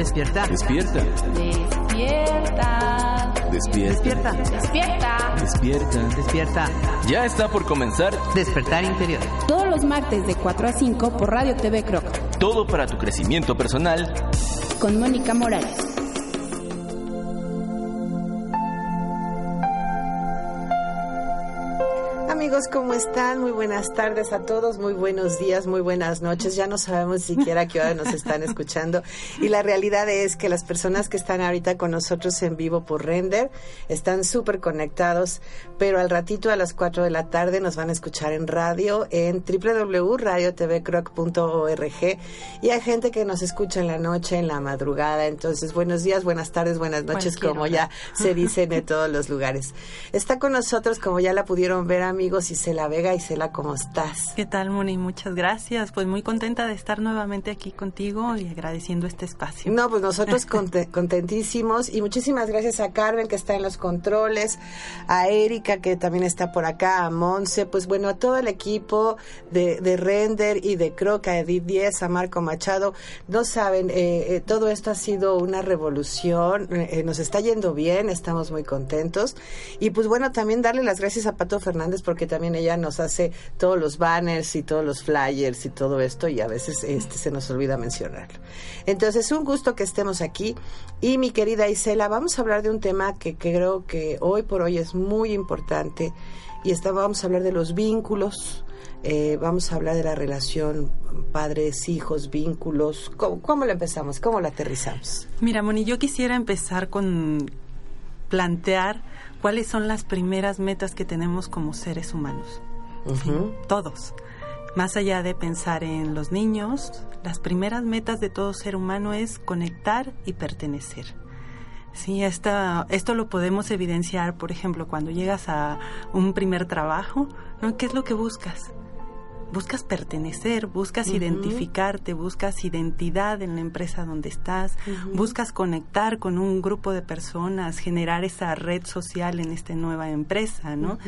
Despierta. Despierta. Despierta. Despierta. Despierta. Despierta. Despierta. Ya está por comenzar Despertar Interior. Todos los martes de 4 a 5 por Radio TV Croc. Todo para tu crecimiento personal. Con Mónica Morales. Amigos, ¿cómo están? Muy buenas tardes a todos, muy buenos días, muy buenas noches. Ya no sabemos siquiera a qué hora nos están escuchando. Y la realidad es que las personas que están ahorita con nosotros en vivo por Render están súper conectados, pero al ratito a las 4 de la tarde nos van a escuchar en radio en www.radiotvcroc.org y hay gente que nos escucha en la noche, en la madrugada. Entonces, buenos días, buenas tardes, buenas noches, Cualquier como hora. ya se dicen en todos los lugares. Está con nosotros, como ya la pudieron ver, amigos, Isela Vega. Isela, ¿cómo estás? ¿Qué tal, Moni? Muchas gracias. Pues muy contenta de estar nuevamente aquí contigo y agradeciendo este espacio. No, pues nosotros conte- contentísimos y muchísimas gracias a Carmen que está en los controles, a Erika que también está por acá, a Monse, pues bueno, a todo el equipo de, de Render y de Croc, a Edith Díez, a Marco Machado. No saben, eh, eh, todo esto ha sido una revolución, eh, eh, nos está yendo bien, estamos muy contentos. Y pues bueno, también darle las gracias a Pato Fernández porque también ella nos hace todos los banners y todos los flyers y todo esto y a veces este se nos olvida mencionarlo. Entonces, un gusto que estemos aquí. Y mi querida Isela, vamos a hablar de un tema que, creo que hoy por hoy es muy importante. Y está, vamos a hablar de los vínculos. eh, vamos a hablar de la relación padres, hijos, vínculos. ¿Cómo, cómo la empezamos? ¿Cómo la aterrizamos? Mira, Moni, yo quisiera empezar con plantear cuáles son las primeras metas que tenemos como seres humanos. Todos. Más allá de pensar en los niños, las primeras metas de todo ser humano es conectar y pertenecer. Sí, esta, esto lo podemos evidenciar, por ejemplo, cuando llegas a un primer trabajo, ¿no? ¿Qué es lo que buscas? Buscas pertenecer, buscas identificarte, buscas identidad en la empresa donde estás, buscas conectar con un grupo de personas, generar esa red social en esta nueva empresa, ¿no?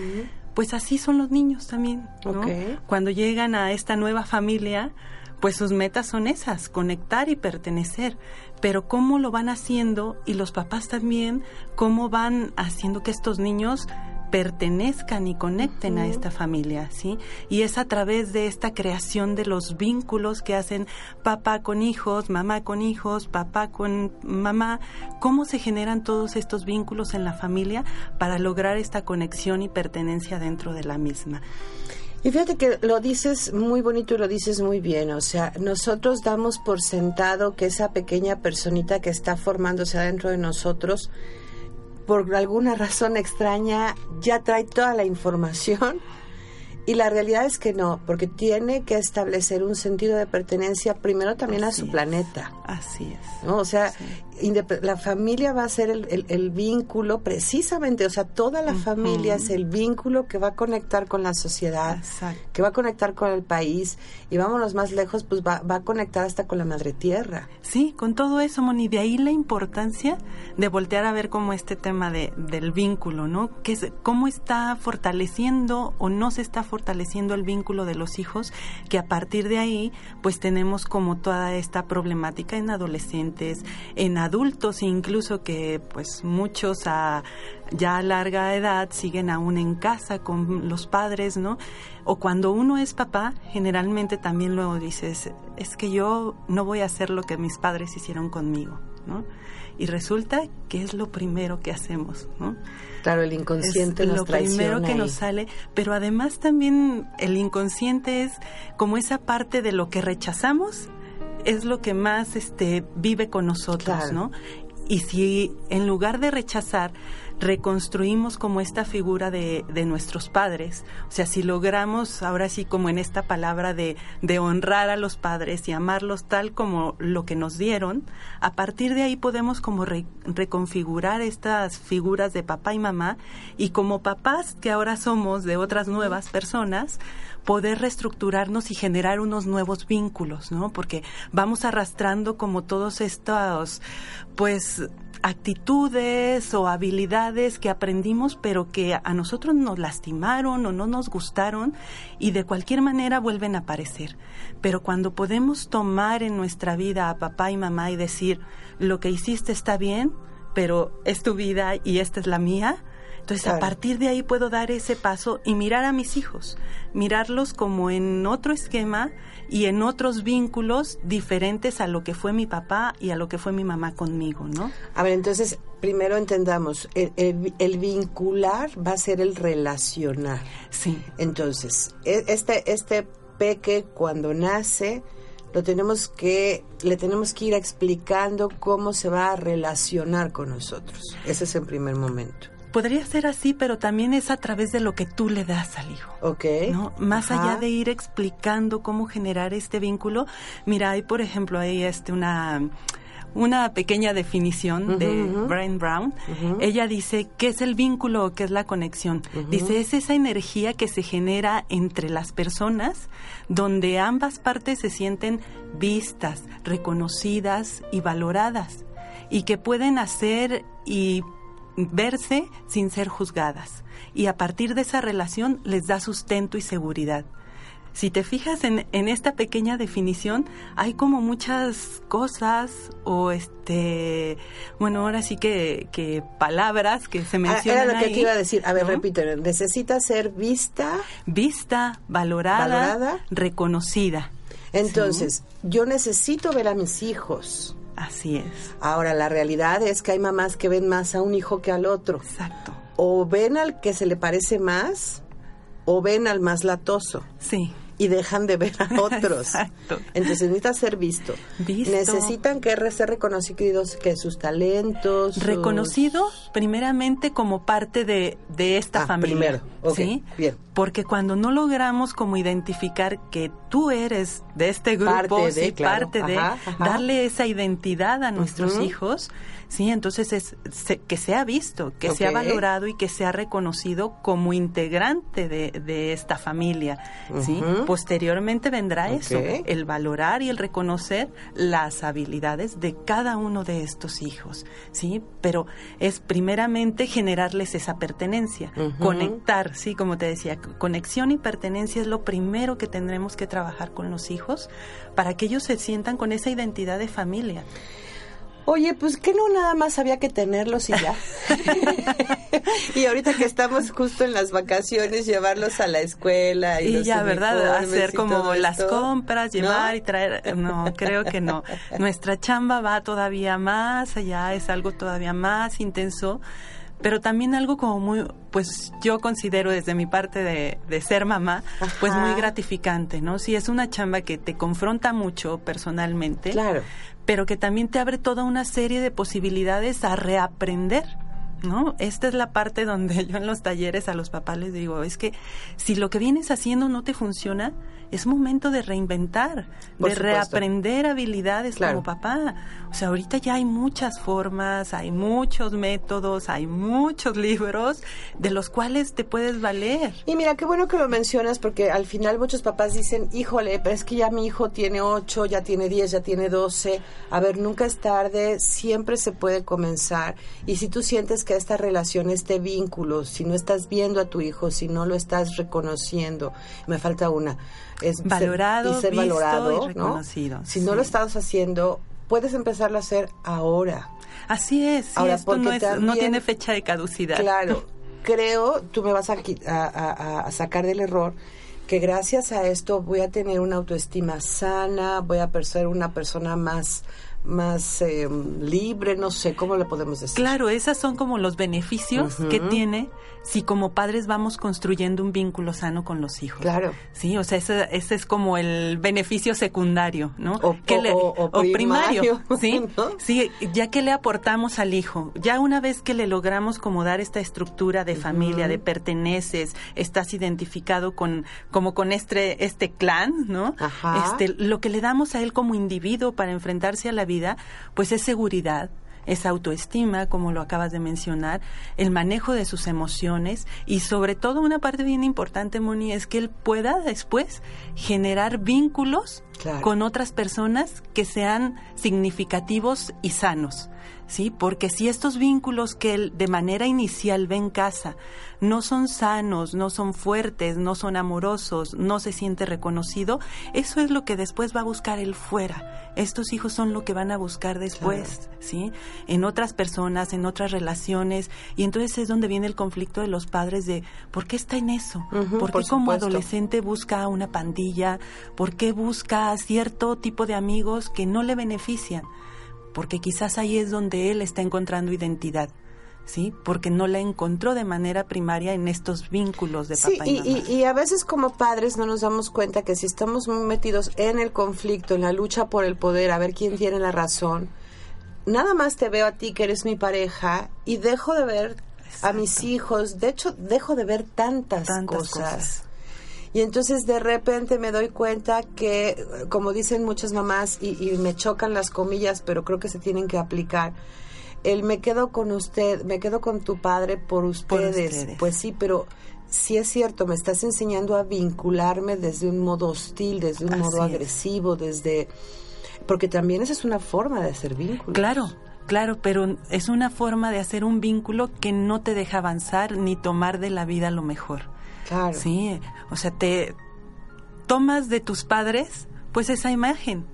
Pues así son los niños también, ¿no? Ok. Cuando llegan a esta nueva familia, pues sus metas son esas, conectar y pertenecer. Pero cómo lo van haciendo y los papás también, cómo van haciendo que estos niños pertenezcan y conecten a esta familia, ¿sí? Y es a través de esta creación de los vínculos que hacen papá con hijos, mamá con hijos, papá con mamá, cómo se generan todos estos vínculos en la familia para lograr esta conexión y pertenencia dentro de la misma. Y fíjate que lo dices muy bonito y lo dices muy bien, o sea, nosotros damos por sentado que esa pequeña personita que está formándose adentro de nosotros, por alguna razón extraña, ya trae toda la información. Y la realidad es que no, porque tiene que establecer un sentido de pertenencia primero también a su es. planeta. Así es. ¿no? O sea, Sí. la familia va a ser el, el- el vínculo precisamente, o sea, toda la familia es el vínculo que va a conectar con la sociedad, Exacto. que va a conectar con el país y vámonos más lejos, pues va, va a conectar hasta con la madre tierra. Sí, con todo eso, Moni, de ahí la importancia de voltear a ver como este tema de, del vínculo, ¿no? Que es, cómo está fortaleciendo o no se está fortaleciendo el vínculo de los hijos, que a partir de ahí, pues tenemos como toda esta problemática en adolescentes, en adultos incluso que pues muchos a ya a larga edad siguen aún en casa con los padres, ¿no? O cuando uno es papá, generalmente también luego dices, es que yo no voy a hacer lo que mis padres hicieron conmigo, ¿no? Y resulta que es lo primero que hacemos, ¿no? Claro, el inconsciente es nos lo primero que nos sale, pero además también el inconsciente es como esa parte de lo que rechazamos es lo que más este vive con nosotros, Claro. ¿no? Y si en lugar de rechazar reconstruimos como esta figura de, de nuestros padres, o sea, si logramos ahora sí como en esta palabra de, de honrar a los padres y amarlos tal como lo que nos dieron, a partir de ahí podemos como re- reconfigurar estas figuras de papá y mamá y como papás que ahora somos de otras nuevas personas, poder reestructurarnos y generar unos nuevos vínculos, ¿no? Porque vamos arrastrando como todos estos, pues, actitudes o habilidades que aprendimos pero que a nosotros nos lastimaron o no nos gustaron y de cualquier manera vuelven a aparecer. Pero cuando podemos tomar en nuestra vida a papá y mamá y decir, lo que hiciste está bien, pero es tu vida y esta es la mía, entonces, a partir de ahí puedo dar ese paso y mirar a mis hijos, mirarlos como en otro esquema y en otros vínculos diferentes a lo que fue mi papá y a lo que fue mi mamá conmigo, ¿no? A ver, entonces, primero entendamos, el, vincular va a ser el relacionar. Sí. Entonces, e, este, este peque cuando nace, lo tenemos que, le tenemos que ir explicando cómo se va a relacionar con nosotros. Ese es el primer momento. Podría ser así, pero también es a través de lo que tú le das al hijo. Ok. ¿no? Más allá de ir explicando cómo generar este vínculo, mira, hay por ejemplo ahí este una una pequeña definición de Brian Brown. Ella dice, ¿qué es el vínculo o qué es la conexión? Dice, es esa energía que se genera entre las personas donde ambas partes se sienten vistas, reconocidas y valoradas y que pueden hacer y verse sin ser juzgadas. Y a partir de esa relación les da sustento y seguridad. Si te fijas en, en, esta pequeña definición, hay como muchas cosas o este, bueno, ahora sí que, que palabras que se mencionan. Ah, era lo que te iba a decir. A ver, repito, necesita ser vista. Vista, valorada, reconocida. Entonces, yo necesito ver a mis hijos Así es. Ahora, la realidad es que hay mamás que ven más a un hijo que al otro. Exacto. O ven al que se le parece más, o ven al más latoso. Sí y dejan de ver a otros. Exacto. Entonces necesita ser visto. Necesitan que ser reconocidos que sus talentos. Reconocidos primeramente como parte de, de esta ah, familia. Primero, ¿sí? Bien. Porque cuando no logramos como identificar que tú eres de este grupo, parte de, parte de darle esa identidad a nuestros hijos, Sí, entonces es que sea visto, que sea valorado y que sea reconocido como integrante de, esta familia. ¿sí? Posteriormente vendrá eso, el valorar y el reconocer las habilidades de cada uno de estos hijos. ¿sí? Pero es primeramente generarles esa pertenencia, conectar, sí, como te decía, conexión y pertenencia es lo primero que tendremos que trabajar con los hijos para que ellos se sientan con esa identidad de familia. Oye, pues que no nada más había que tenerlos y ya. y ahorita que estamos justo en las vacaciones, llevarlos a la escuela y, y ya, ¿verdad? Hacer como las compras, llevar y traer. No, creo que no. Nuestra chamba va todavía más allá, es algo todavía más intenso pero también algo como muy, pues yo considero desde mi parte de, de ser mamá, pues muy gratificante, ¿no? Si es una chamba que te confronta mucho personalmente, claro pero que también te abre toda una serie de posibilidades a reaprender. ¿No? Esta es la parte donde yo en los talleres a los papás les digo, es que si lo que vienes haciendo no te funciona, es momento de reinventar, de reaprender habilidades como papá. O sea, ahorita ya hay muchas formas, hay muchos métodos, hay muchos libros de los cuales te puedes valer. Y mira, qué bueno que lo mencionas porque al final muchos papás dicen, híjole, pero es que ya mi hijo tiene 8, ya tiene 10, ya tiene 12. A ver, nunca es tarde, siempre se puede comenzar. Y si tú sientes que esta relación, este vínculo, si no estás viendo a tu hijo, si no lo estás reconociendo, me falta una es valorado, y ser valorado, reconocido. Si no lo estás haciendo, puedes empezarlo a hacer ahora. Así es, ahora, esto no, no tiene fecha de caducidad. Claro, creo, tú me vas a, a, sacar del error, que gracias a esto voy a tener una autoestima sana, voy a ser una persona más más eh, libre, no sé, ¿cómo le podemos decir? Claro, esos son como los beneficios que tiene si como padres vamos construyendo un vínculo sano con los hijos. Claro. Sí, o sea, ese, ese es como el beneficio secundario, ¿no? O, primario, ¿sí? Sí, ya que le aportamos al hijo, ya una vez que le logramos como dar esta estructura de familia, de perteneces, estás identificado con como con este este clan, ¿no? Este, lo que le damos a él como individuo para enfrentarse a la vida, pues es seguridad, esa autoestima, como lo acabas de mencionar, el manejo de sus emociones y sobre todo una parte bien importante, Moni, es que él pueda después generar vínculos con otras personas que sean significativos y sanos. ¿Sí? Porque si estos vínculos que él de manera inicial ve en casa no son sanos, no son fuertes, no son amorosos, no se siente reconocido, eso es lo que después va a buscar él fuera. Estos hijos son lo que van a buscar después, ¿sí? En otras personas, en otras relaciones, y entonces es donde viene el conflicto de los padres de ¿por qué está en eso? ¿Por qué como adolescente busca una pandilla? ¿Por qué busca cierto tipo de amigos que no le benefician? Porque quizás ahí es donde él está encontrando identidad. ¿sí? Porque no la encontró de manera primaria en estos vínculos de papá y, mamá. Y, y, a veces como padres no nos damos cuenta que si estamos metidos en el conflicto, en la lucha por el poder, a ver quién tiene la razón, nada más te veo a ti que eres mi pareja y dejo de ver a mis hijos, de hecho dejo de ver tantas, cosas y entonces de repente me doy cuenta que, como dicen muchas mamás, y, me chocan las comillas, pero creo que se tienen que aplicar, el me quedo con usted, me quedo con tu padre por ustedes. Pues sí, pero sí es cierto, me estás enseñando a vincularme desde un modo hostil, desde un modo agresivo, desde... Porque también esa es una forma de hacer vínculos. Claro, claro, pero es una forma de hacer un vínculo que no te deja avanzar ni tomar de la vida lo mejor. Claro. Sí, o sea, te tomas de tus padres pues esa imagen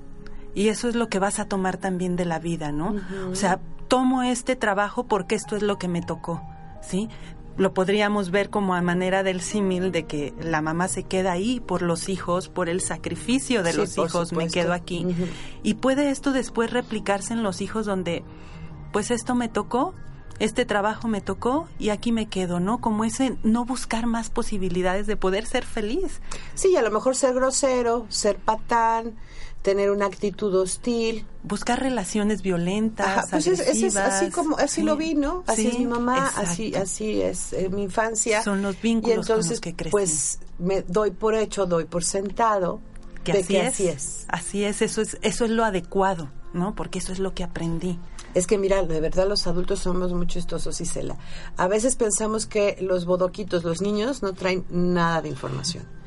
y eso es lo que vas a tomar también de la vida, ¿no? O sea, tomo este trabajo porque esto es lo que me tocó, ¿sí? Lo podríamos ver como a manera del símil de que la mamá se queda ahí por los hijos, por el sacrificio de los hijos, me quedo aquí. Y puede esto después replicarse en los hijos donde, pues esto me tocó, este trabajo me tocó y aquí me quedo, ¿no? Como ese no buscar más posibilidades de poder ser feliz. Sí, a lo mejor ser grosero, ser patán, tener una actitud hostil. Buscar relaciones violentas, pues es, así como, así lo vi, ¿no? Así es mi mamá, así, así es eh, mi infancia. Son los vínculos y entonces, que crecen. Pues me doy por hecho, doy por sentado que, así, es, así es. Así es, eso es, eso es lo adecuado, ¿no? Porque eso es lo que aprendí. Es que mira, de verdad los adultos somos muy chistosos, Isela. A veces pensamos que los bodoquitos, los niños, no traen nada de información.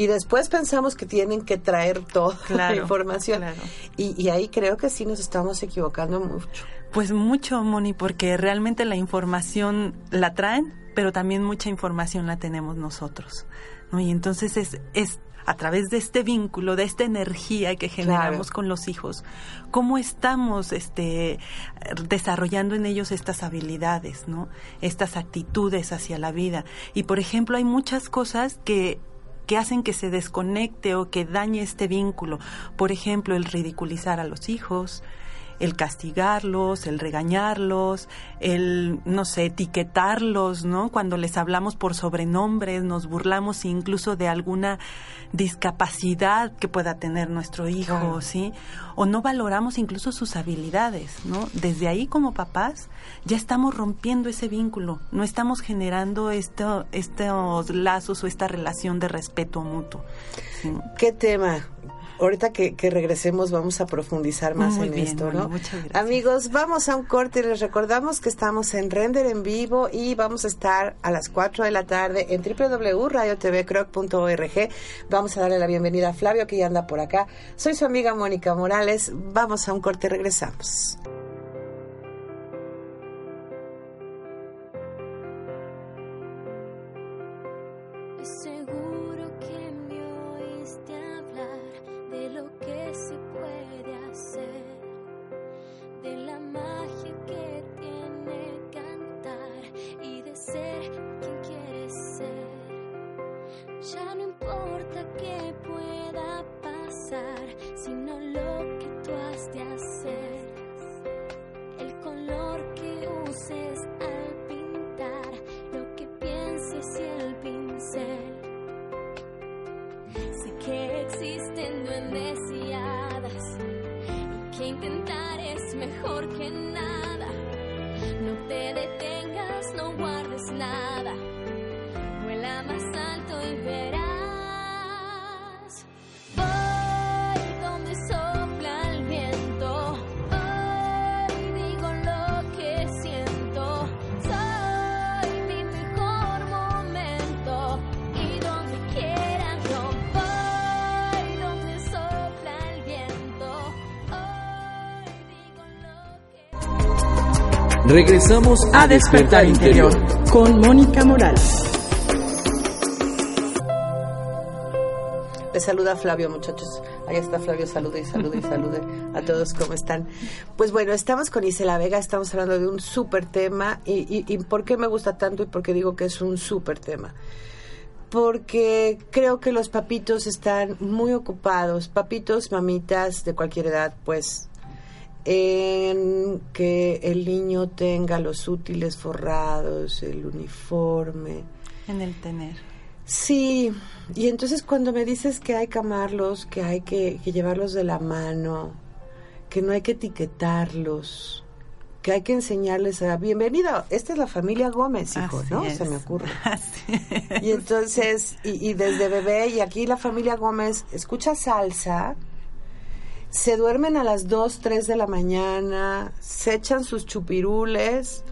Y después pensamos que tienen que traer toda la información. Y, y ahí creo que sí nos estamos equivocando mucho. Pues mucho, Moni, porque realmente la información la traen, pero también mucha información la tenemos nosotros. ¿no? Y entonces es, es a través de este vínculo, de esta energía que generamos con los hijos, cómo estamos este, desarrollando en ellos estas habilidades, ¿no? Estas actitudes hacia la vida. Y por ejemplo, hay muchas cosas que que hacen que se desconecte o que dañe este vínculo. Por ejemplo, el ridiculizar a los hijos, el castigarlos, el regañarlos, el, no sé, etiquetarlos, ¿no? Cuando les hablamos por sobrenombres, nos burlamos incluso de alguna discapacidad que pueda tener nuestro hijo, ¿sí? O no valoramos incluso sus habilidades, ¿no? Desde ahí como papás ya estamos rompiendo ese vínculo, no estamos generando esto, estos lazos o esta relación de respeto mutuo. ¿Qué tema? Ahorita que, regresemos vamos a profundizar más en esto, ¿no? Amigos, vamos a un corte y les recordamos que estamos en Render en vivo y vamos a estar a las 4 de la tarde en www.radiotvcroc.org. Vamos a darle la bienvenida a Flavio que ya anda por acá. Soy su amiga Mónica Morales. Vamos a un corte nada. Vuela más alto y verás. Voy donde sopla el viento. Voy, digo lo que siento. Soy mi mejor momento. Y donde quiera yo voy, donde sopla el viento. Hoy digo lo que. Regresamos a Despertar Interior con Mónica Morales. Les saluda Flavio, muchachos. Ahí está Flavio, salude y salude y salude a todos, ¿cómo están? Pues bueno, estamos con Isela Vega, estamos hablando de un súper tema. Y, y, y por qué me gusta tanto y por qué digo que es un súper tema? porque creo que los papitos están muy ocupados, papitos, mamitas de cualquier edad, pues, en que el niño tenga los útiles forrados, el uniforme. En el tener. Sí, y entonces cuando me dices que hay que amarlos, que hay que, que llevarlos de la mano, que no hay que etiquetarlos, que hay que enseñarles a bienvenido, esta es la familia Gómez, hijo, Así ¿no? es. Se me ocurre. Así es. Y entonces, y, y desde bebé, y aquí la familia Gómez escucha salsa, se duermen a las 2, 3 de la mañana, se echan sus chupirules,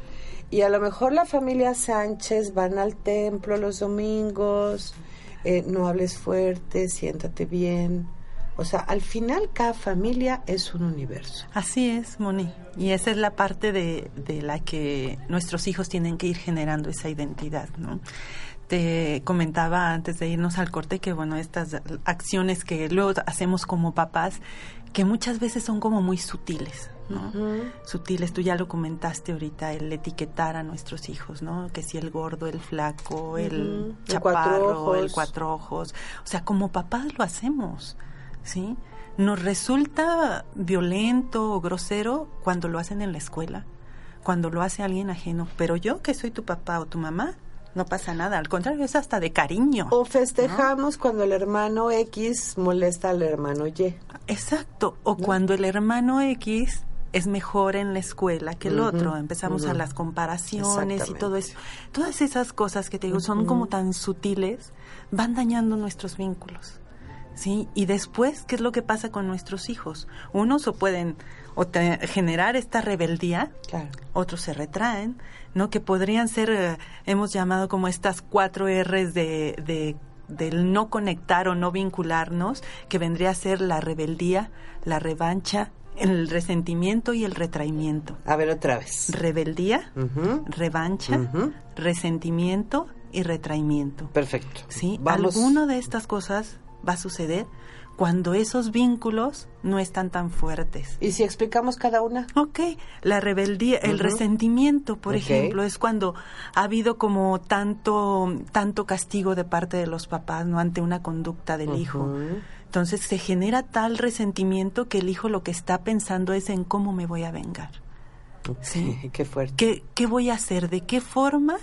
y a lo mejor la familia Sánchez van al templo los domingos, eh, no hables fuerte, siéntate bien. O sea, al final cada familia es un universo. Así es, Moni. Y esa es la parte de, de la que nuestros hijos tienen que ir generando esa identidad, ¿no? Te comentaba antes de irnos al corte que, bueno, estas acciones que luego hacemos como papás, que muchas veces son como muy sutiles, ¿no? Sutiles, tú ya lo comentaste ahorita, el etiquetar a nuestros hijos, ¿no? Que si el gordo, el flaco, el Ujú, el chaparro, cuatro el cuatro ojos. O sea, como papás lo hacemos, ¿sí? Nos resulta violento o grosero cuando lo hacen en la escuela, cuando lo hace alguien ajeno, pero yo que soy tu papá o tu mamá, no pasa nada, al contrario, es hasta de cariño. O festejamos cuando el hermano X molesta al hermano Y. Exacto, o cuando el hermano X es mejor en la escuela que el otro, empezamos a las comparaciones y todo eso. Todas esas cosas que te digo son como tan sutiles, van dañando nuestros vínculos. ¿Sí? Y después, ¿qué es lo que pasa con nuestros hijos? Unos o pueden o te- generar esta rebeldía, Claro. otros se retraen, ¿no? Que podrían ser, eh, hemos llamado como estas cuatro R's de, de- del no conectar o no vincularnos, que vendría a ser la rebeldía, la revancha, el resentimiento y el retraimiento. A ver otra vez. Rebeldía, revancha, resentimiento y retraimiento. Perfecto. ¿Sí? Vamos. Alguna de estas cosas va a suceder cuando esos vínculos no están tan fuertes. ¿Y si explicamos cada una? Ok, la rebeldía, el resentimiento, por ejemplo, es cuando ha habido como tanto, tanto castigo de parte de los papás, ¿no? Ante una conducta del hijo. Entonces se genera tal resentimiento que el hijo lo que está pensando es en cómo me voy a vengar. Sí. Qué fuerte. ¿Qué, qué voy a hacer? ¿De qué forma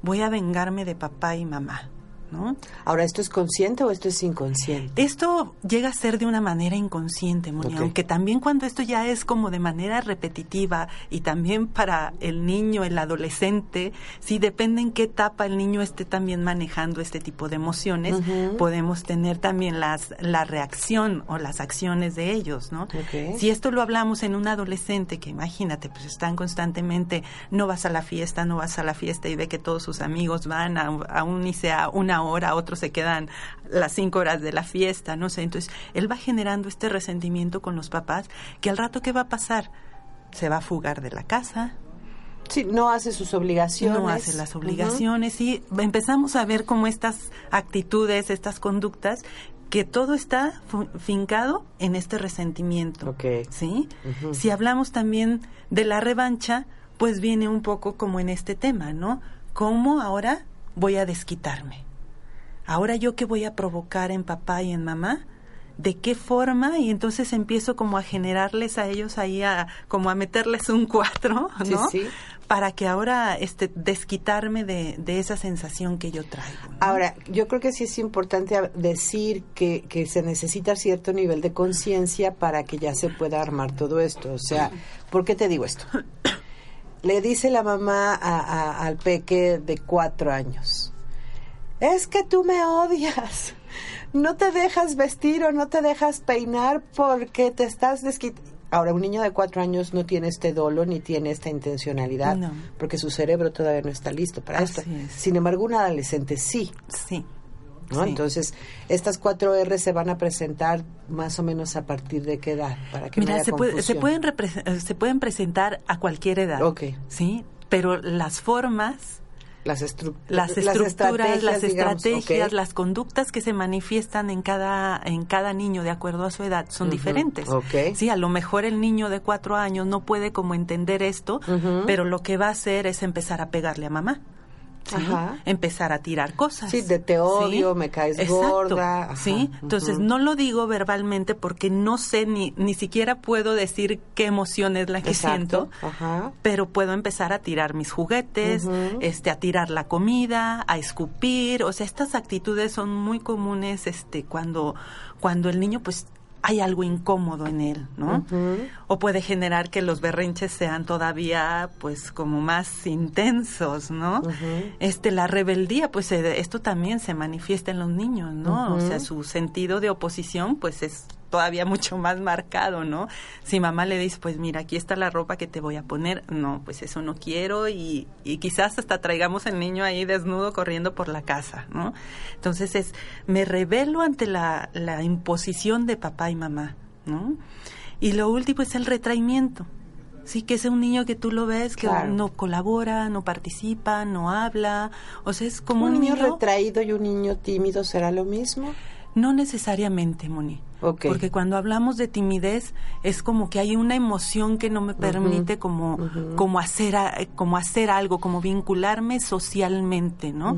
voy a vengarme de papá y mamá? ¿No? Ahora, ¿esto es consciente o esto es inconsciente? Esto llega a ser de una manera inconsciente, Moni, aunque también cuando esto ya es como de manera repetitiva y también para el niño, el adolescente, sí depende en qué etapa el niño esté también manejando este tipo de emociones, podemos tener también las la reacción o las acciones de ellos, ¿no? Si esto lo hablamos en un adolescente que imagínate, pues están constantemente, no vas a la fiesta, no vas a la fiesta y ve que todos sus amigos van, a, aún y sea una hora, otros se quedan las cinco horas de la fiesta, no sé. Entonces, él va generando este resentimiento con los papás que al rato, ¿qué va a pasar? Se va a fugar de la casa, Sí, no hace sus obligaciones. no hace las obligaciones y empezamos a ver como estas actitudes, estas conductas, que todo está fincado en este resentimiento. Ok. ¿Sí? Si hablamos también de la revancha, pues viene un poco como en este tema, ¿no? ¿Cómo ahora voy a desquitarme? Ahora yo qué voy a provocar en papá y en mamá? ¿De qué forma? Y entonces empiezo como a generarles a ellos ahí, a, como a meterles un cuatro, Sí, ¿no? sí. Para que ahora este, desquitarme de, de esa sensación que yo traigo. ¿no? Ahora, yo creo que sí es importante decir que, que se necesita cierto nivel de conciencia para que ya se pueda armar todo esto. O sea, ¿por qué te digo esto? Le dice la mamá a- a- al peque de cuatro años, es que tú me odias, no te dejas vestir o no te dejas peinar porque te estás desquitando. Ahora, un niño de cuatro años no tiene este dolo ni tiene esta intencionalidad, No. porque su cerebro todavía no está listo para Así esto. es. Sin embargo, un adolescente sí. Sí. ¿no? Sí. Entonces, estas cuatro R se van a presentar más o menos a partir de qué edad, para que no Mira, haya se, puede- se confusión. pueden repre- eh, se pueden presentar a cualquier edad. Ok. Sí, pero las formas las, estru- las estructuras, las estrategias, las conductas que se manifiestan en cada en cada niño de acuerdo a su edad son diferentes. Sí, a lo mejor el niño de cuatro años no puede como entender esto, pero lo que va a hacer es empezar a pegarle a mamá. Empezar a tirar cosas. Sí, de te odio, me caes gorda, ajá, Sí, entonces no lo digo verbalmente porque no sé ni ni siquiera puedo decir qué emoción es la que Exacto, siento Ajá. pero puedo empezar a tirar mis juguetes, este, a tirar la comida, a escupir, o sea, estas actitudes son muy comunes, este, cuando, cuando el niño, pues, hay algo incómodo en él, ¿no? O puede generar que los berrinches sean todavía, pues, como más intensos, ¿no? Este, la rebeldía, pues, esto también se manifiesta en los niños, ¿no? O sea, su sentido de oposición, pues, es todavía mucho más marcado, ¿no? Si mamá le dice, pues mira, aquí está la ropa que te voy a poner, no, pues eso no quiero y, y quizás hasta traigamos al niño ahí desnudo corriendo por la casa, ¿no? Entonces es, me revelo ante la, la imposición de papá y mamá, ¿no? Y lo último es el retraimiento. Sí, que es un niño que tú lo ves que Claro. no colabora, no participa, no habla, o sea, es como un un, niño niño retraído y un niño tímido será lo mismo. No necesariamente, Moni. Ok. Porque cuando hablamos de timidez es como que hay una emoción que no me permite como, como, hacer, a- como hacer algo, como vincularme socialmente, ¿no?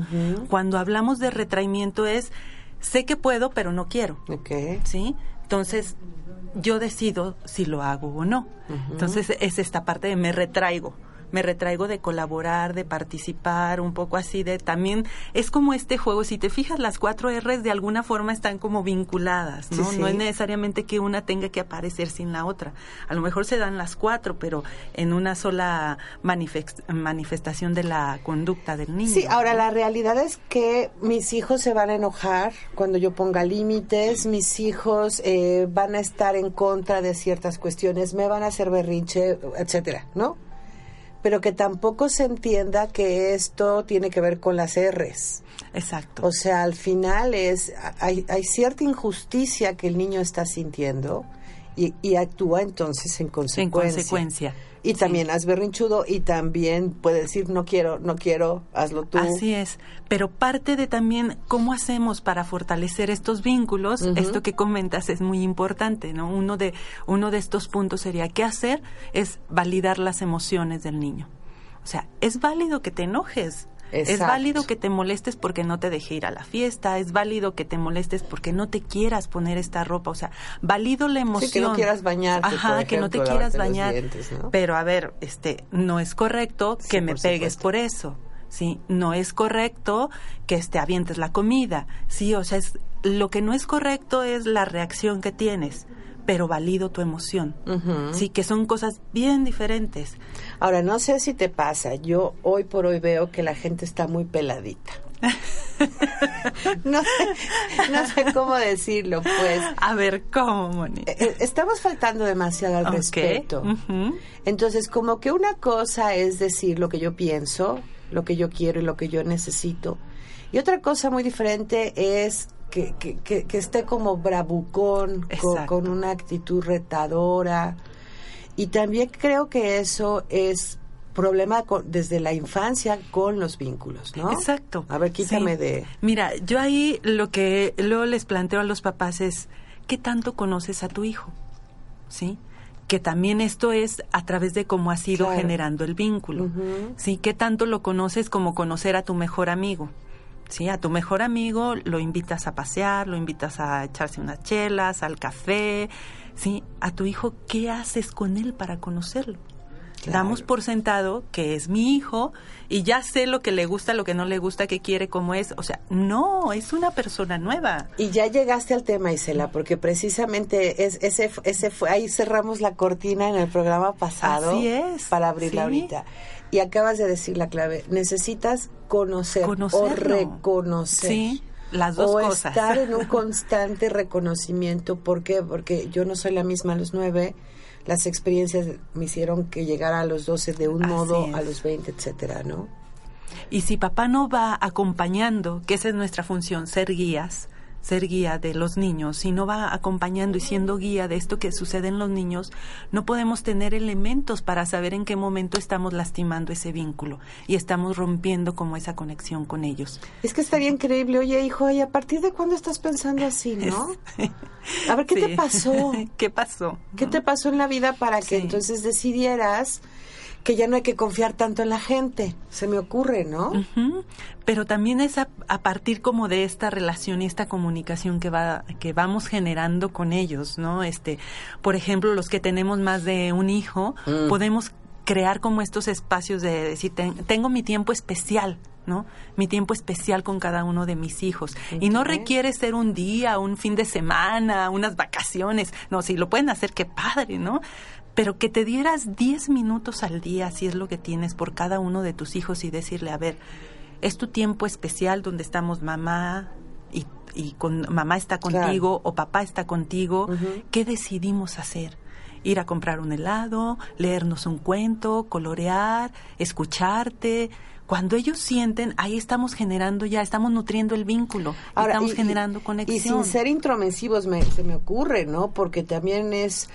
Cuando hablamos de retraimiento es, sé que puedo, pero no quiero, Ok. ¿sí? Entonces, yo decido si lo hago o no. Entonces, es esta parte de me retraigo. Me retraigo de colaborar, de participar, un poco así de también es como este juego, si te fijas las cuatro R's de alguna forma están como vinculadas, ¿no? Sí, sí. No es necesariamente que una tenga que aparecer sin la otra. A lo mejor se dan las cuatro, pero en una sola manifest- manifestación de la conducta del niño. Sí, ahora la realidad es que mis hijos se van a enojar cuando yo ponga límites, mis hijos eh, van a estar en contra de ciertas cuestiones, me van a hacer berrinche, etcétera, ¿no? Pero que tampoco se entienda que esto tiene que ver con las R's. Exacto. O sea, al final es hay, hay cierta injusticia que el niño está sintiendo y, y actúa entonces en en consecuencia. consecuencia. Y también haz berrinchudo y también puede decir no quiero, no quiero, hazlo tú. Así es, pero parte de también cómo hacemos para fortalecer estos vínculos, esto que comentas es muy importante, ¿no? Uno de uno de estos puntos sería qué hacer es validar las emociones del niño. O sea, es válido que te enojes. Es válido que te molestes porque no te dejé ir a la fiesta, es válido que te molestes porque no te quieras poner esta ropa, o sea, válido la emoción. Sí, que no quieras bañarte, Ajá, por que no te quieras bañar. dientes, ¿no? Pero a ver, este, no es correcto Sí, que me por pegues supuesto. por eso. Sí, no es correcto que este avientes la comida. Sí, o sea, es lo que no es correcto es la reacción que tienes, pero valido tu emoción. Sí, que son cosas bien diferentes. Ahora, no sé si te pasa, yo hoy por hoy veo que la gente está muy peladita. no, sé, no sé cómo decirlo, pues. A ver, ¿cómo, Moni? Eh, eh, Estamos faltando demasiado al respeto. Entonces, como que una cosa es decir lo que yo pienso, lo que yo quiero y lo que yo necesito. Y otra cosa muy diferente es que, que, que- que esté como bravucón, con, una actitud retadora. Y también creo que eso es problema con- desde la infancia con los vínculos, ¿no? Exacto. A ver, quítame Sí. de... Mira, yo ahí lo que luego les planteo a los papás es, ¿qué tanto conoces a tu hijo? ¿Sí? Que también esto es a través de cómo has ido Claro. generando el vínculo. ¿Sí? ¿Qué tanto lo conoces como conocer a tu mejor amigo? ¿Sí? A tu mejor amigo lo invitas a pasear, lo invitas a echarse unas chelas, al café. ¿Sí? A tu hijo, ¿qué haces con él para conocerlo? Claro. Damos por sentado que es mi hijo y ya sé lo que le gusta, lo que no le gusta, qué quiere, cómo es. O sea, no, es una persona nueva. Y ya llegaste al tema, Isela, porque precisamente es, ese, ese fue, ahí cerramos la cortina en el programa pasado Así es, para abrirla sí. ahorita. Y acabas de decir la clave, necesitas conocer o reconocer. Sí, las dos o cosas. estar en un constante reconocimiento. ¿Por qué? Porque yo no soy la misma a los nueve. Las experiencias me hicieron que llegara a los 12 de un Así modo, es. a los 20, etcétera, ¿no? Y si papá no va acompañando, que esa es nuestra función, ser guías, ser guía de los niños, si no va acompañando y siendo guía de esto que sucede en los niños, no podemos tener elementos para saber en qué momento estamos lastimando ese vínculo y estamos rompiendo como esa conexión con ellos. Es que estaría increíble, oye hijo, ¿y a partir de cuándo estás pensando así, no? A ver, ¿qué te pasó? ¿Qué pasó? ¿Qué te pasó en la vida para que Sí. entonces decidieras que ya no hay que confiar tanto en la gente? Se me ocurre, ¿no? Pero también es a, a partir como de esta relación y esta comunicación que va que vamos generando con ellos, ¿no? Este, por ejemplo, los que tenemos más de un hijo, Mm. podemos crear como estos espacios de decir ten- tengo mi tiempo especial, ¿no? Mi tiempo especial con cada uno de mis hijos. Y no requiere ser un día, un fin de semana, unas vacaciones. No, si lo pueden hacer, qué padre, ¿no? Pero que te dieras 10 minutos al día, si es lo que tienes por cada uno de tus hijos y decirle, a ver, es tu tiempo especial donde estamos mamá y, y con mamá está Claro. contigo o papá está contigo. ¿Qué decidimos hacer? Ir a comprar un helado, leernos un cuento, colorear, escucharte. Cuando ellos sienten, ahí estamos generando ya, estamos nutriendo el vínculo, Ahora, estamos y- y- generando Y conexión. sin ser intromensivos me, se me ocurre, ¿no? Porque también es,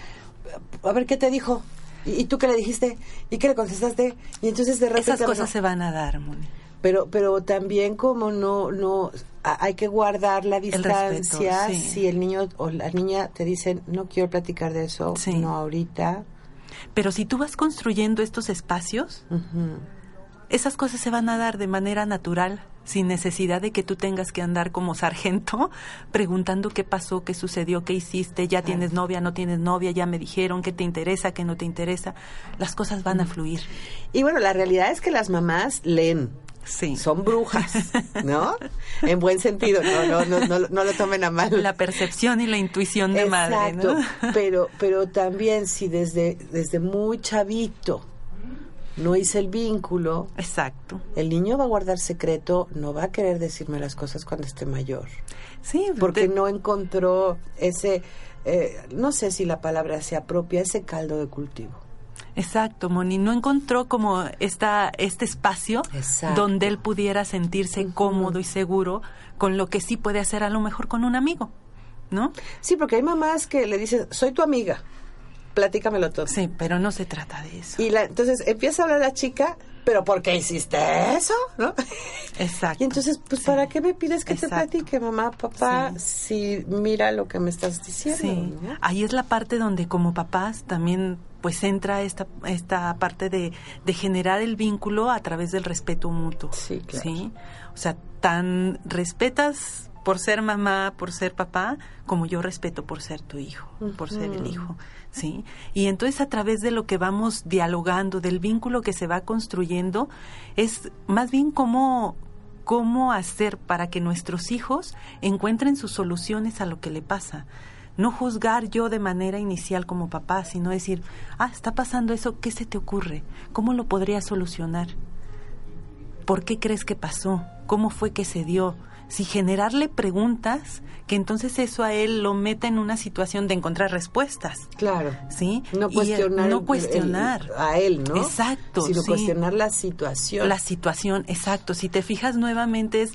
a ver, ¿qué te dijo? ¿Y, tú qué le dijiste? ¿Y qué le contestaste? Y entonces de repente... Esas cosas se van a dar, Moni. Pero, pero también como no, no, a- hay que guardar la respeto, distancia. sí. Si el niño o la niña te dicen, no quiero platicar de eso, Sí. no ahorita. Pero si tú vas construyendo estos espacios, esas cosas se van a dar de manera natural, sin necesidad de que tú tengas que andar como sargento preguntando qué pasó, qué sucedió, qué hiciste, ya tienes novia, no tienes novia, ya me dijeron qué te interesa, qué no te interesa. Las cosas van a fluir. Y bueno, la realidad es que las mamás leen. Sí. Son brujas, ¿no? En buen sentido, no, no, no, no, no lo tomen a mal. La percepción y la intuición de madre, ¿no? pero, pero también si desde, desde muy chavito no hice el vínculo, Exacto. el niño va a guardar secreto, no va a querer decirme las cosas cuando esté mayor, Sí, porque no encontró ese, eh, no sé si la palabra sea propia, ese caldo de cultivo. Exacto, Moni. No encontró como esta, este espacio Exacto. donde él pudiera sentirse cómodo y seguro con lo que sí puede hacer a lo mejor con un amigo, ¿no? Sí, porque hay mamás que le dicen, soy tu amiga, platícamelo todo. Sí, pero no se trata de eso. Y la, entonces empieza a hablar la chica, pero ¿por qué hiciste eso? ¿No? Exacto. Y entonces, pues, Sí. ¿para qué me pides que te platique, mamá, papá, si mira lo que me estás diciendo? Sí, ¿no? ahí es la parte donde como papás también pues entra esta, esta parte de, de generar el vínculo a través del respeto mutuo. Sí, claro. ¿sí? O sea, tan respetas por ser mamá, por ser papá, como yo respeto por ser tu hijo, por ser el hijo, ¿sí? Y entonces a través de lo que vamos dialogando, del vínculo que se va construyendo, es más bien cómo, cómo hacer para que nuestros hijos encuentren sus soluciones a lo que le pasa. No juzgar yo de manera inicial como papá, sino decir, ah, está pasando eso, ¿qué se te ocurre? ¿Cómo lo podría solucionar? ¿Por qué crees que pasó? ¿Cómo fue que se dio? Si generarle preguntas, que entonces eso a él lo meta en una situación de encontrar respuestas. Claro. ¿Sí? No Y, cuestionar, no el- cuestionar. el- a él, ¿no? Exacto, Sino sí. cuestionar la situación. La situación, exacto. Si te fijas nuevamente es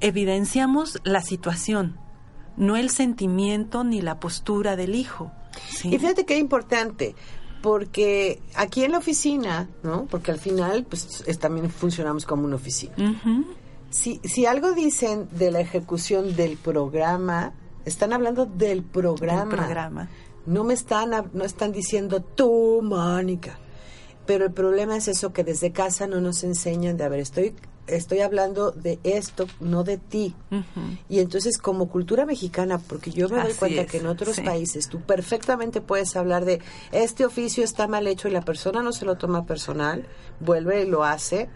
evidenciamos la situación, no el sentimiento ni la postura del hijo. ¿sí? Y fíjate qué importante, porque aquí en la oficina, ¿no? Porque al final, pues, es- también funcionamos como una oficina. Si, si algo dicen de la ejecución del programa, están hablando del programa. No me están, no están diciendo tú, Mónica. Pero el problema es eso que desde casa no nos enseñan de, a ver, estoy, estoy hablando de esto, no de ti. Y entonces como cultura mexicana, porque yo me doy Así cuenta es, que en otros sí. países tú perfectamente puedes hablar de este oficio está mal hecho y la persona no se lo toma personal, vuelve y lo hace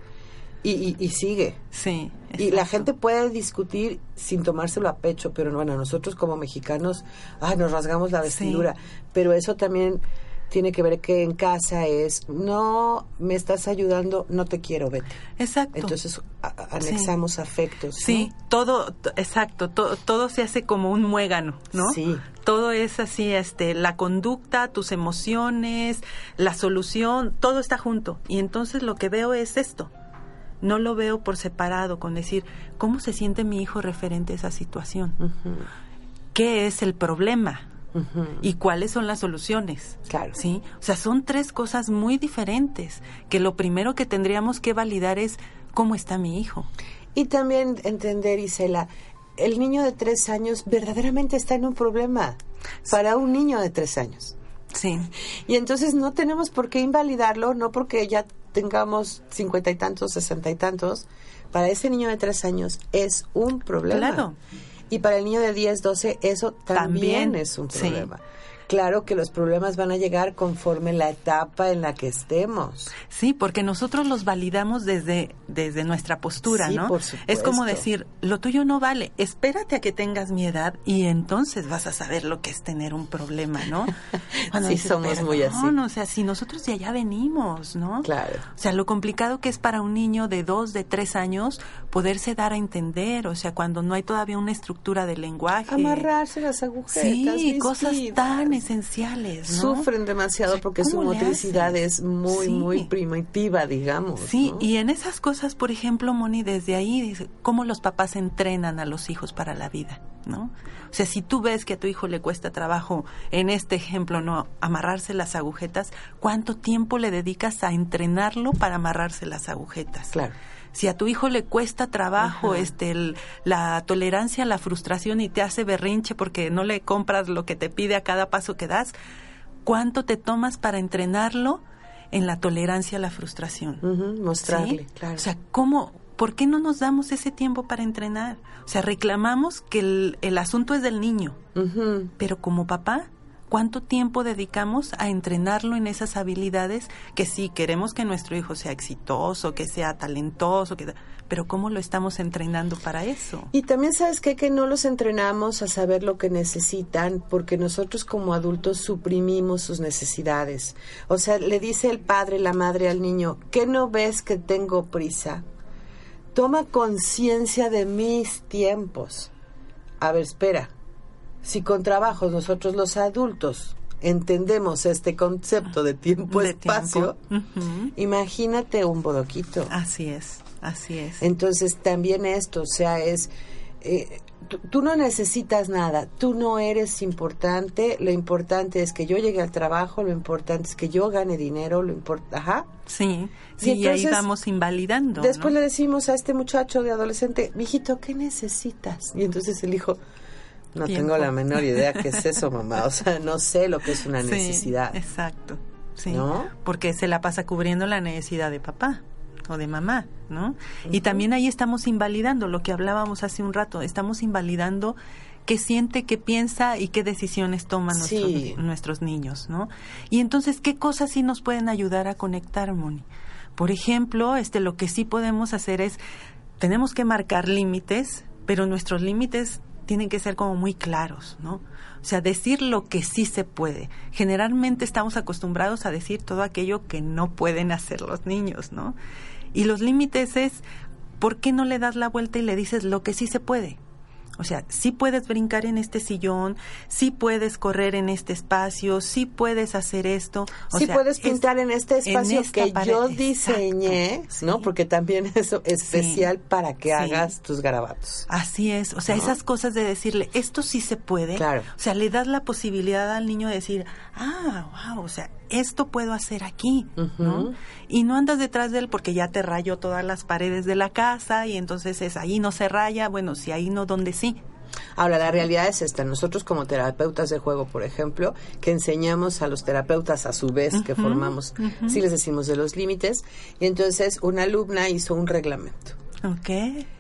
y, y- y sigue. Sí. Y la gente puede discutir sin tomárselo a pecho, pero bueno, nosotros como mexicanos, ay, nos rasgamos la vestidura. Pero eso también tiene que ver que en casa es, no me estás ayudando, no te quiero, vete. Exacto. Entonces a- anexamos afectos. ¿no? Sí, todo, exacto, to- todo se hace como un muégano, ¿no? Sí. Todo es así, este, la conducta, tus emociones, la solución, todo está junto. Y entonces lo que veo es esto. No lo veo por separado con decir cómo se siente mi hijo referente a esa situación. ¿Qué es el problema? y cuáles son las soluciones. Claro. ¿Sí? O sea, son tres cosas muy diferentes que lo primero que tendríamos que validar es cómo está mi hijo. Y también entender, Isela, el niño de tres años verdaderamente está en un problema para un niño de tres años. Sí. Y entonces no tenemos por qué invalidarlo, no porque ya tengamos cincuenta y tantos, sesenta y tantos. Para ese niño de tres años es un problema. Claro. Y para el niño de 10, 12, eso también, También, es un sí. Claro que los problemas van a llegar conforme la etapa en la que estemos. Sí, porque nosotros los validamos desde, desde nuestra postura, Sí, ¿no? por es como supuesto. decir, lo tuyo no vale, espérate a que tengas mi edad y entonces vas a saber lo que es tener un problema, ¿no? Sí, somos muy así. perdón, o sea, si nosotros de allá venimos, ¿no? Claro. O sea, lo complicado que es para un niño de dos, de tres años poderse dar a entender, o sea, cuando no hay todavía una estructura de lenguaje. Amarrarse las agujetas. Sí, cosas tan esenciales, ¿no? Sufren demasiado O sea, porque su ¿cómo le motricidad es muy, Sí. muy primitiva, digamos. Sí, ¿no? y en esas cosas, por ejemplo, Moni, desde ahí, dice, cómo los papás entrenan a los hijos para la vida, ¿no? O sea, si tú ves que a tu hijo le cuesta trabajo, en este ejemplo, ¿no? Amarrarse las agujetas, ¿cuánto tiempo le dedicas a entrenarlo para amarrarse las agujetas? Claro. Si a tu hijo le cuesta trabajo Ajá. este el- la tolerancia a la frustración y te hace berrinche porque no le compras lo que te pide a cada paso que das, ¿cuánto te tomas para entrenarlo en la tolerancia a la frustración? Mostrarle, ¿Sí? claro. O sea, ¿cómo, ¿por qué no nos damos ese tiempo para entrenar? O sea, reclamamos que el, el asunto es del niño, pero como papá, ¿cuánto tiempo dedicamos a entrenarlo en esas habilidades que sí queremos que nuestro hijo sea exitoso, que sea talentoso, que, pero cómo lo estamos entrenando para eso? Y también sabes qué? que no los entrenamos a saber lo que necesitan porque nosotros como adultos suprimimos sus necesidades. O sea, le dice el padre, la madre al niño, ¿qué no ves que tengo prisa? Toma conciencia de mis tiempos. A ver, espera. Si con trabajo nosotros los adultos entendemos este concepto de tiempo-espacio, De tiempo. Ujú. imagínate un bodoquito. Así es, así es. Entonces también esto, o sea, es, eh, tú, tú no necesitas nada, tú no eres importante, lo importante es que yo llegue al trabajo, lo importante es que yo gane dinero, lo importante, ajá. Sí, sí, y, ahí entonces, vamos invalidando. Después ¿no? le decimos a este muchacho de adolescente, mijito, ¿qué necesitas? Y entonces el hijo, no Tiempo. tengo la menor idea qué es eso, mamá, o sea, no sé lo que es una Sí, necesidad. exacto. Sí. ¿No? Porque se la pasa cubriendo la necesidad de papá o de mamá, ¿no? Y también ahí estamos invalidando lo que hablábamos hace un rato, estamos invalidando qué siente, qué piensa y qué decisiones toman Sí. nuestros, nuestros niños, ¿no? Y entonces, ¿qué cosas sí nos pueden ayudar a conectar, Moni? Por ejemplo, este, lo que sí podemos hacer es, tenemos que marcar límites, pero nuestros límites tienen que ser como muy claros, ¿no? O sea, decir lo que sí se puede. Generalmente estamos acostumbrados a decir todo aquello que no pueden hacer los niños, ¿no? Y los límites es, ¿por qué no le das la vuelta y le dices lo que sí se puede? O sea, sí puedes brincar en este sillón, sí puedes correr en este espacio, sí puedes hacer esto. O sí sea, puedes es- pintar en este en espacio esta que pared. yo Exacto. diseñé, ¿no? Sí. Porque también eso es especial para que Sí. hagas tus garabatos. Así es, o sea, ¿No? esas cosas de decirle, esto sí se puede. Claro. O sea, le das la posibilidad al niño de decir, ah, wow, o sea, esto puedo hacer aquí, ¿no? Y no andas detrás de él porque ya te rayó todas las paredes de la casa y entonces es ahí no se raya, bueno, si ahí no, ¿dónde sí? Ahora, la realidad es esta. Nosotros como terapeutas de juego, por ejemplo, que enseñamos a los terapeutas a su vez que formamos, sí les decimos de los límites, y entonces una alumna hizo un reglamento. Ok.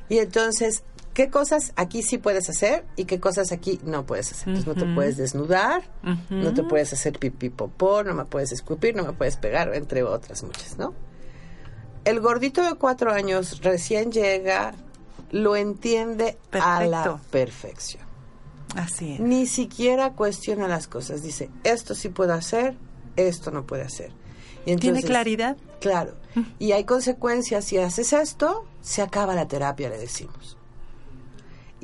Y entonces, ¿qué cosas aquí sí puedes hacer y qué cosas aquí no puedes hacer? Entonces, no te puedes desnudar, no te puedes hacer pipí popó, no me puedes escupir, no me puedes pegar, entre otras muchas, ¿no? El gordito de cuatro años recién llega, lo entiende a la perfección. Así es. Ni siquiera cuestiona las cosas. Dice, esto sí puedo hacer, esto no puede hacer. Y ¿Tiene claridad? Claro. Y hay consecuencias. Si haces esto, se acaba la terapia, le decimos.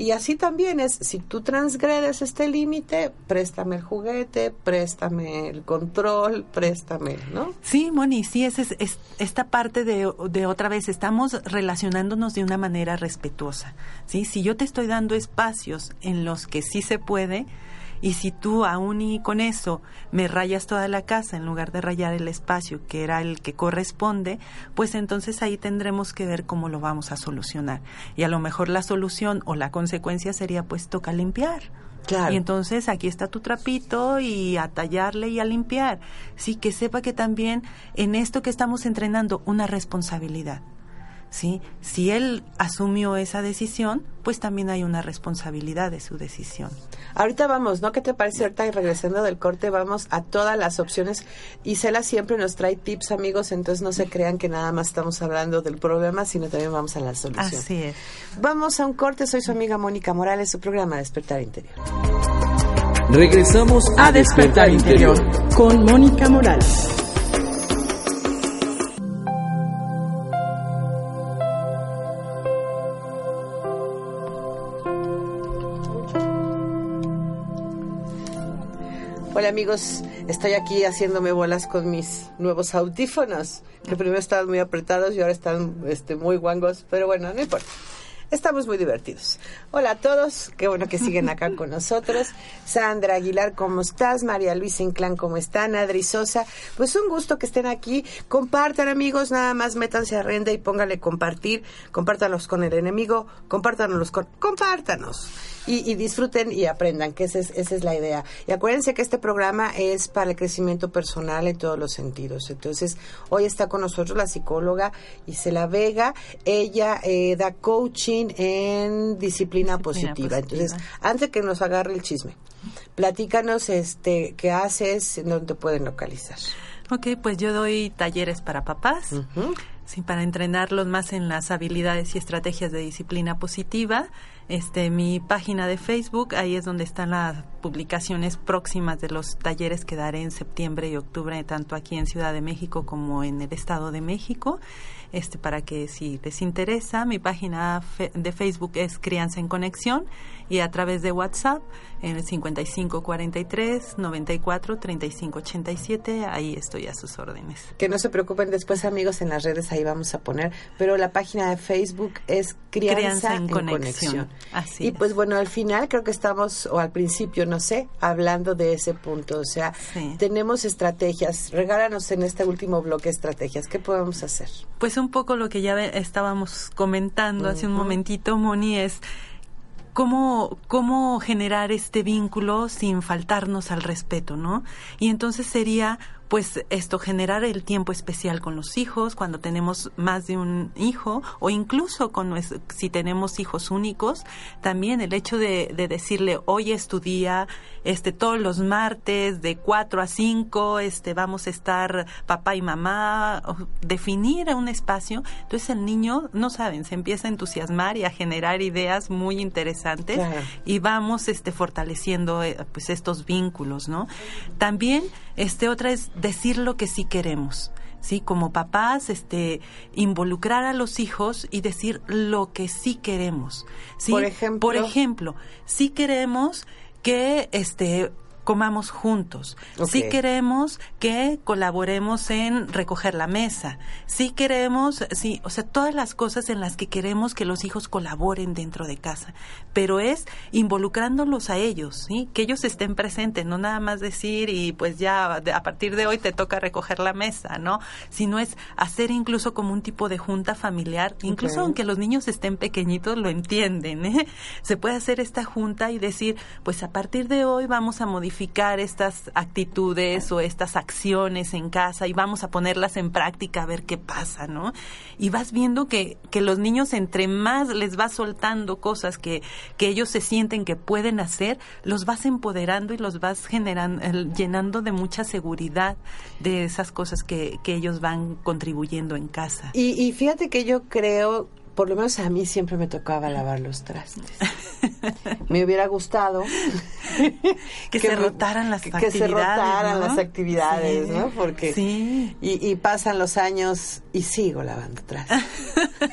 Y así también es, si tú transgredes este límite, préstame el juguete, préstame el control, préstame, ¿no? Sí, Moni, sí, es, es, esta parte de, de, otra vez, estamos relacionándonos de una manera respetuosa, ¿sí? Si yo te estoy dando espacios en los que sí se puede, y si tú aún y con eso me rayas toda la casa en lugar de rayar el espacio que era el que corresponde, pues entonces ahí tendremos que ver cómo lo vamos a solucionar. Y a lo mejor la solución o la consecuencia sería pues toca limpiar. Claro. Y entonces aquí está tu trapito y a tallarle y a limpiar. Sí, que sepa que también en esto que estamos entrenando una responsabilidad. ¿Sí? Si él asumió esa decisión, pues también hay una responsabilidad de su decisión. Ahorita vamos, ¿no? ¿Qué te parece ahorita? Y regresando del corte, vamos a todas las opciones. Isela siempre nos trae tips, amigos, entonces no se crean que nada más estamos hablando del problema, sino también vamos a la solución. Así es. Vamos a un corte, soy su amiga Mónica Morales, su programa Despertar Interior. Regresamos a, Despertar, Interior con Mónica Morales. Hola amigos, estoy aquí haciéndome bolas con mis nuevos audífonos, que primero estaban muy apretados y ahora están este, muy guangos, pero bueno, no importa. Estamos muy divertidos. Hola a todos, qué bueno que siguen acá con nosotros. Sandra Aguilar, ¿cómo estás? María Luisa Inclán, ¿cómo están? Adri Sosa, pues un gusto que estén aquí. Compartan amigos, nada más métanse a Renda y póngale compartir. Compártanos con el enemigo, compártanos con... Compártanos y, y, disfruten y aprendan, que esa es, esa es la idea. Y acuérdense que este programa es para el crecimiento personal en todos los sentidos. Entonces, hoy está con nosotros la psicóloga Isela Vega. Ella eh, da coaching en disciplina, disciplina positiva. positiva. Entonces, antes que nos agarre el chisme, platícanos este qué haces, dónde te pueden localizar. Ok, pues yo doy talleres para papás. Uh -huh. Sí, para entrenarlos más en las habilidades y estrategias de disciplina positiva. Este, mi página de Facebook, ahí es donde están las publicaciones próximas de los talleres que daré en septiembre y octubre, tanto aquí en Ciudad de México como en el Estado de México. Este, para que si les interesa, mi página de Facebook es Crianza en Conexión y a través de WhatsApp en el 5543 94 35 87, ahí estoy a sus órdenes. Que no se preocupen después amigos en las redes ahí vamos a poner, pero la página de Facebook es Crianza, Crianza en, en, Conexión. conexión. Así y es. pues bueno, al final creo que estamos, o al principio, no sé, hablando de ese punto. O sea, Sí. tenemos estrategias. Regálanos en este último bloque estrategias. ¿Qué podemos hacer? Pues un poco lo que ya estábamos comentando hace un momentito, Moni, es cómo, cómo generar este vínculo sin faltarnos al respeto, ¿no? Y entonces sería pues esto, generar el tiempo especial con los hijos, cuando tenemos más de un hijo, o incluso con si tenemos hijos únicos, también el hecho de, de decirle, hoy es tu día, este, todos los martes, de 4 a 5, este, vamos a estar papá y mamá, definir un espacio, entonces el niño, no saben, se empieza a entusiasmar y a generar ideas muy interesantes Claro. y vamos este fortaleciendo eh, pues estos vínculos, ¿no? También este otra es decir lo que sí queremos. Sí, como papás, este, involucrar a los hijos y decir lo que sí queremos. ¿sí? Por ejemplo. Por ejemplo, sí queremos que, este, comamos juntos. Sí Ok. queremos que colaboremos en recoger la mesa. Sí queremos, sí, o sea, todas las cosas en las que queremos que los hijos colaboren dentro de casa. Pero es involucrándolos a ellos, ¿sí? Que ellos estén presentes, no nada más decir y pues ya a partir de hoy te toca recoger la mesa, ¿no? Sino es hacer incluso como un tipo de junta familiar, incluso aunque los niños estén pequeñitos lo entienden, ¿eh? Se puede hacer esta junta y decir, pues a partir de hoy vamos a modificar estas actitudes o estas acciones en casa y vamos a ponerlas en práctica a ver qué pasa, ¿no? Y vas viendo que, que los niños entre más les vas soltando cosas que, que ellos se sienten que pueden hacer, los vas empoderando y los vas generando, el- llenando de mucha seguridad de esas cosas que, que ellos van contribuyendo en casa. Y, y fíjate que yo creo, por lo menos a mí siempre me tocaba lavar los trastes. me hubiera gustado que, se rotaran las que, actividades. Que se rotaran ¿no? las actividades, Sí. ¿no? Porque Sí. y, y pasan los años y sigo lavando trastes.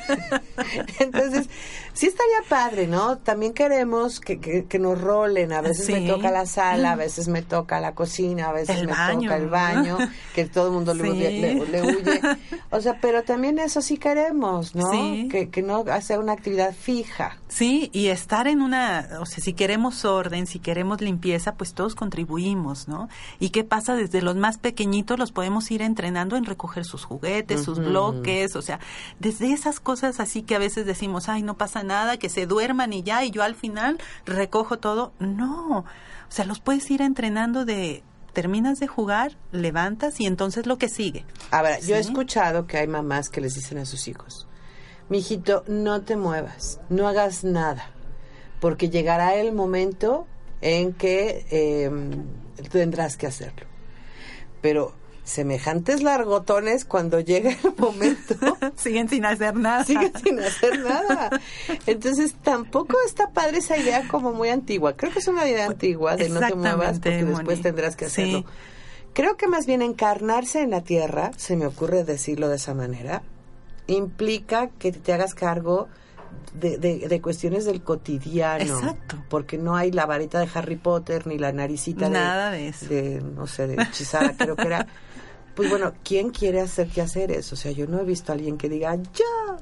Entonces, sí estaría padre, ¿no? También queremos que, que, que nos rolen. A veces me toca la sala, a veces me toca la cocina, a veces El me baño, toca el baño, que todo el mundo le, Sí. le- le huye. O sea, pero también eso sí queremos, ¿no? Sí. Que, que no sea una actividad fija. Sí, y estar en una, o sea, si queremos orden, si queremos limpieza, pues todos contribuimos, ¿no? ¿Y qué pasa? Desde los más pequeñitos los podemos ir entrenando en recoger sus juguetes, sus bloques, o sea, desde esas cosas así que a veces decimos, ay, no pasa nada, que se duerman y ya, y yo al final recojo todo. No, o sea, los puedes ir entrenando de, terminas de jugar, levantas y entonces lo que sigue. A ver, yo he escuchado que hay mamás que les dicen a sus hijos, mijito, no te muevas, no hagas nada, porque llegará el momento en que eh, tendrás que hacerlo. Pero semejantes largotones, cuando llega el momento, Siguen sin hacer nada. siguen sin hacer nada. Entonces tampoco está padre esa idea como muy antigua. Creo que es una idea antigua de no te muevas porque después tendrás que Sí. hacerlo. Creo que más bien encarnarse en la tierra, se me ocurre decirlo de esa manera, implica que te hagas cargo de, de- de cuestiones del cotidiano. Exacto. Porque no hay la varita de Harry Potter ni la naricita de- Nada de eso. de, no sé, de hechizada, creo que era. Pues bueno, ¿quién quiere hacer qué hacer eso? O sea, yo no he visto a alguien que diga, ya.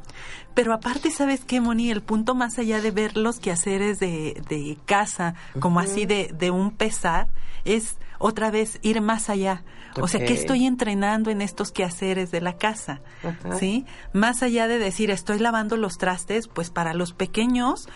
Pero aparte, ¿sabes qué, Moni? El punto más allá de ver los quehaceres de, de casa, como así de, de un pesar, es otra vez ir más allá. O sea. ¿qué estoy entrenando en estos quehaceres de la casa? ¿Sí? Más allá de decir, estoy lavando los trastes, pues para los pequeños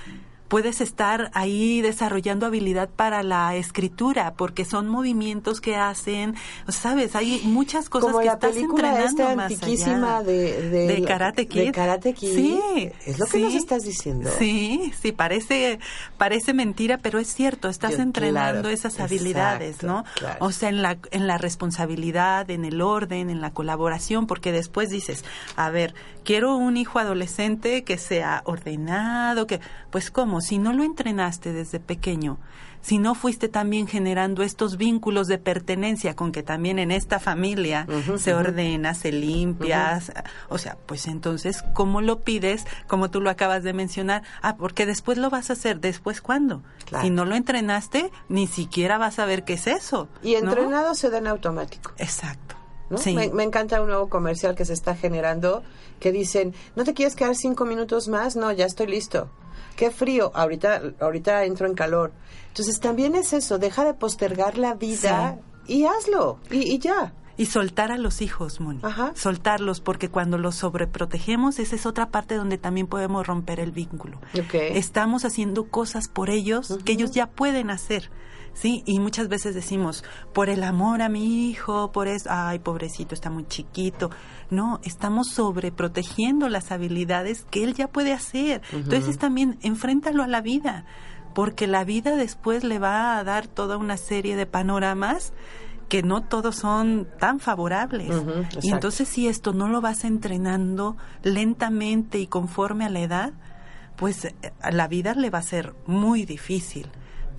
puedes estar ahí desarrollando habilidad para la escritura, porque son movimientos que hacen, ¿sabes? Hay muchas cosas Como que la estás película entrenando más antiquísima allá. de, de, De Karate Kid. De Karate Kid. Sí. Es lo que nos estás diciendo. Sí, sí, parece, parece mentira, pero es cierto, estás Yo- entrenando claro, esas habilidades, exacto, ¿no? claro. O sea, en la, en la responsabilidad, en el orden, en la colaboración, porque después dices, a ver, quiero un hijo adolescente que sea ordenado, que, pues cómo, si no lo entrenaste desde pequeño, si no fuiste también generando estos vínculos de pertenencia con que también en esta familia se ujú. ordena, se limpia, o sea, pues entonces, ¿cómo lo pides? Como tú lo acabas de mencionar, ah, porque después lo vas a hacer, ¿después cuándo? Claro. Si no lo entrenaste, ni siquiera vas a ver qué es eso. Y ¿no? entrenado se da en automático. Exacto. ¿no? Sí. Me, me encanta un nuevo comercial que se está generando que dicen, ¿no te quieres quedar cinco minutos más? No, ya estoy listo. Qué frío, ahorita, ahorita entro en calor. Entonces también es eso, deja de postergar la vida y hazlo, y, y ya. Y soltar a los hijos, Moni. Ajá. Soltarlos, porque cuando los sobreprotegemos, esa es otra parte donde también podemos romper el vínculo. Ok. Estamos haciendo cosas por ellos que ellos ya pueden hacer. Sí, y muchas veces decimos, por el amor a mi hijo, por eso, ay, pobrecito, está muy chiquito. No, estamos sobreprotegiendo las habilidades que él ya puede hacer. Entonces también enfréntalo a la vida, porque la vida después le va a dar toda una serie de panoramas que no todos son tan favorables. Y entonces si esto no lo vas entrenando lentamente y conforme a la edad, pues eh, a la vida le va a ser muy difícil.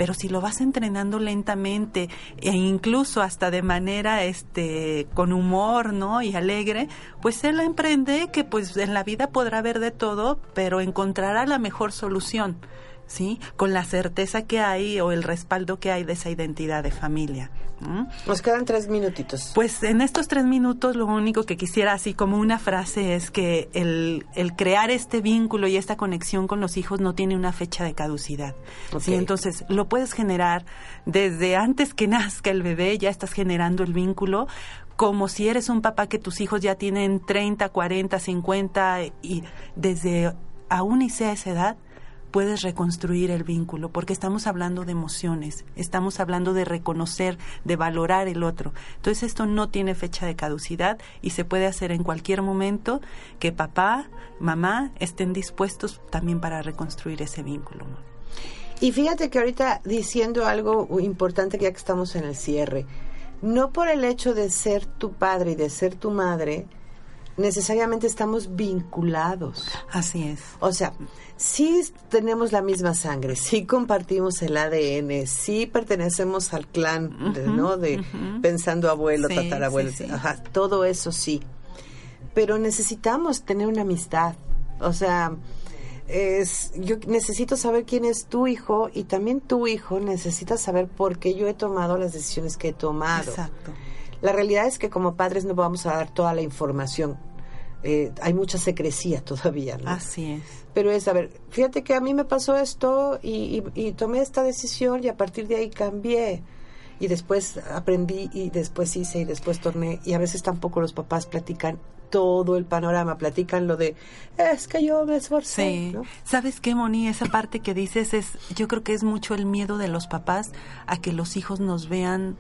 Pero si lo vas entrenando lentamente e incluso hasta de manera este con humor, ¿no? y alegre, pues él emprende que pues en la vida podrá haber de todo, pero encontrará la mejor solución. ¿Sí? Con la certeza que hay o el respaldo que hay de esa identidad de familia. Nos quedan tres minutitos. Pues en estos tres minutos lo único que quisiera así como una frase es que el, el crear este vínculo y esta conexión con los hijos no tiene una fecha de caducidad. Ok. Sí, entonces lo puedes generar desde antes que nazca el bebé, ya estás generando el vínculo como si eres un papá que tus hijos ya tienen 30, 40, 50 y desde aún y sea esa edad, puedes reconstruir el vínculo, porque estamos hablando de emociones, estamos hablando de reconocer, de valorar el otro. Entonces esto no tiene fecha de caducidad y se puede hacer en cualquier momento que papá, mamá estén dispuestos también para reconstruir ese vínculo. Y fíjate que ahorita diciendo algo importante ya que estamos en el cierre, no por el hecho de ser tu padre y de ser tu madre, necesariamente estamos vinculados. Así es. O sea, sí tenemos la misma sangre, sí compartimos el ADN, sí pertenecemos al clan, de, ¿no? De pensando abuelo, Sí, tatarabuelo, sí, sí. ajá, todo eso sí. Pero necesitamos tener una amistad. O sea, es, yo necesito saber quién es tu hijo y también tu hijo necesita saber por qué yo he tomado las decisiones que he tomado. Exacto. La realidad es que como padres no vamos a dar toda la información. Eh, hay mucha secrecía todavía, ¿no? Así es. Pero es, a ver, fíjate que a mí me pasó esto y, y- y tomé esta decisión y a partir de ahí cambié. Y después aprendí y después hice y después torné. Y a veces tampoco los papás platican todo el panorama, platican lo de, es que yo me esforcé. Sí. ¿no? ¿Sabes qué, Moni? Esa parte que dices es, yo creo que es mucho el miedo de los papás a que los hijos nos vean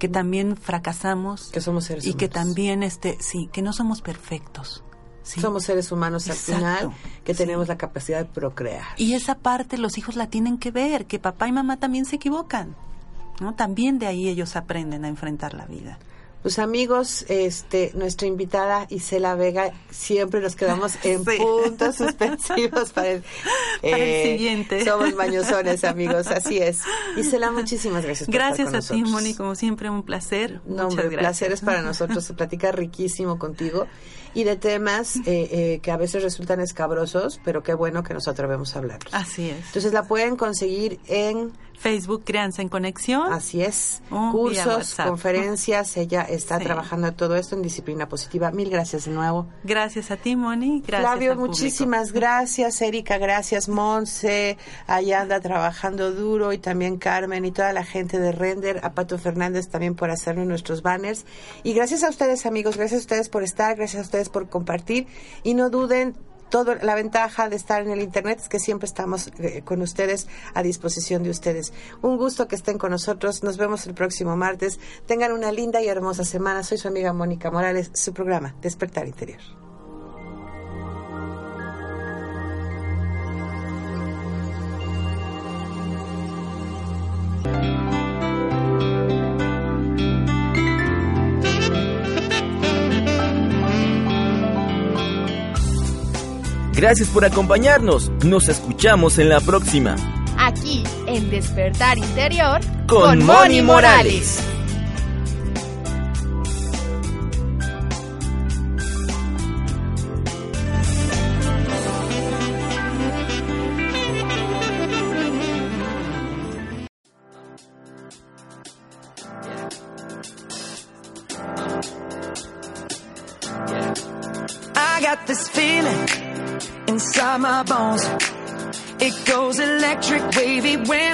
que también fracasamos Que somos seres y que humanos. también, este, sí, que no somos perfectos. Sí. Somos seres humanos al final que Sí. tenemos la capacidad de procrear. Y esa parte los hijos la tienen que ver, que papá y mamá también se equivocan. ¿no? También de ahí ellos aprenden a enfrentar la vida. Pues amigos, este, nuestra invitada Isela Vega, siempre nos quedamos en Sí. puntos suspensivos para el, Para el eh, siguiente. Somos mañosones, amigos, así es. Isela, muchísimas gracias. por estar Gracias con a ti. Moni, como siempre, un placer. No, Muchas hombre, placer es para nosotros. Se platica riquísimo contigo y de temas eh, eh, que a veces resultan escabrosos, pero qué bueno que nos atrevemos a hablar. Así es. Entonces la pueden conseguir en Facebook Crianza en Conexión. Así es. Oh, Cursos, conferencias, ella está Sí. trabajando todo esto en disciplina positiva. Mil gracias de nuevo. Gracias a ti, Moni. Gracias Flavio, al muchísimas gracias. Erika, gracias. Monse, allá anda trabajando duro y también Carmen y toda la gente de Render. A Pato Fernández también por hacernos nuestros banners. Y gracias a ustedes, amigos. Gracias a ustedes por estar. Gracias a ustedes por compartir. Y no duden. Todo, la ventaja de estar en el Internet es que siempre estamos eh, con ustedes, a disposición de ustedes. Un gusto que estén con nosotros. Nos vemos el próximo martes. Tengan una linda y hermosa semana. Soy su amiga Mónica Morales, su programa Despertar Interior. Gracias por acompañarnos. Nos escuchamos en la próxima. Aquí en Despertar Interior Con Moni Morales.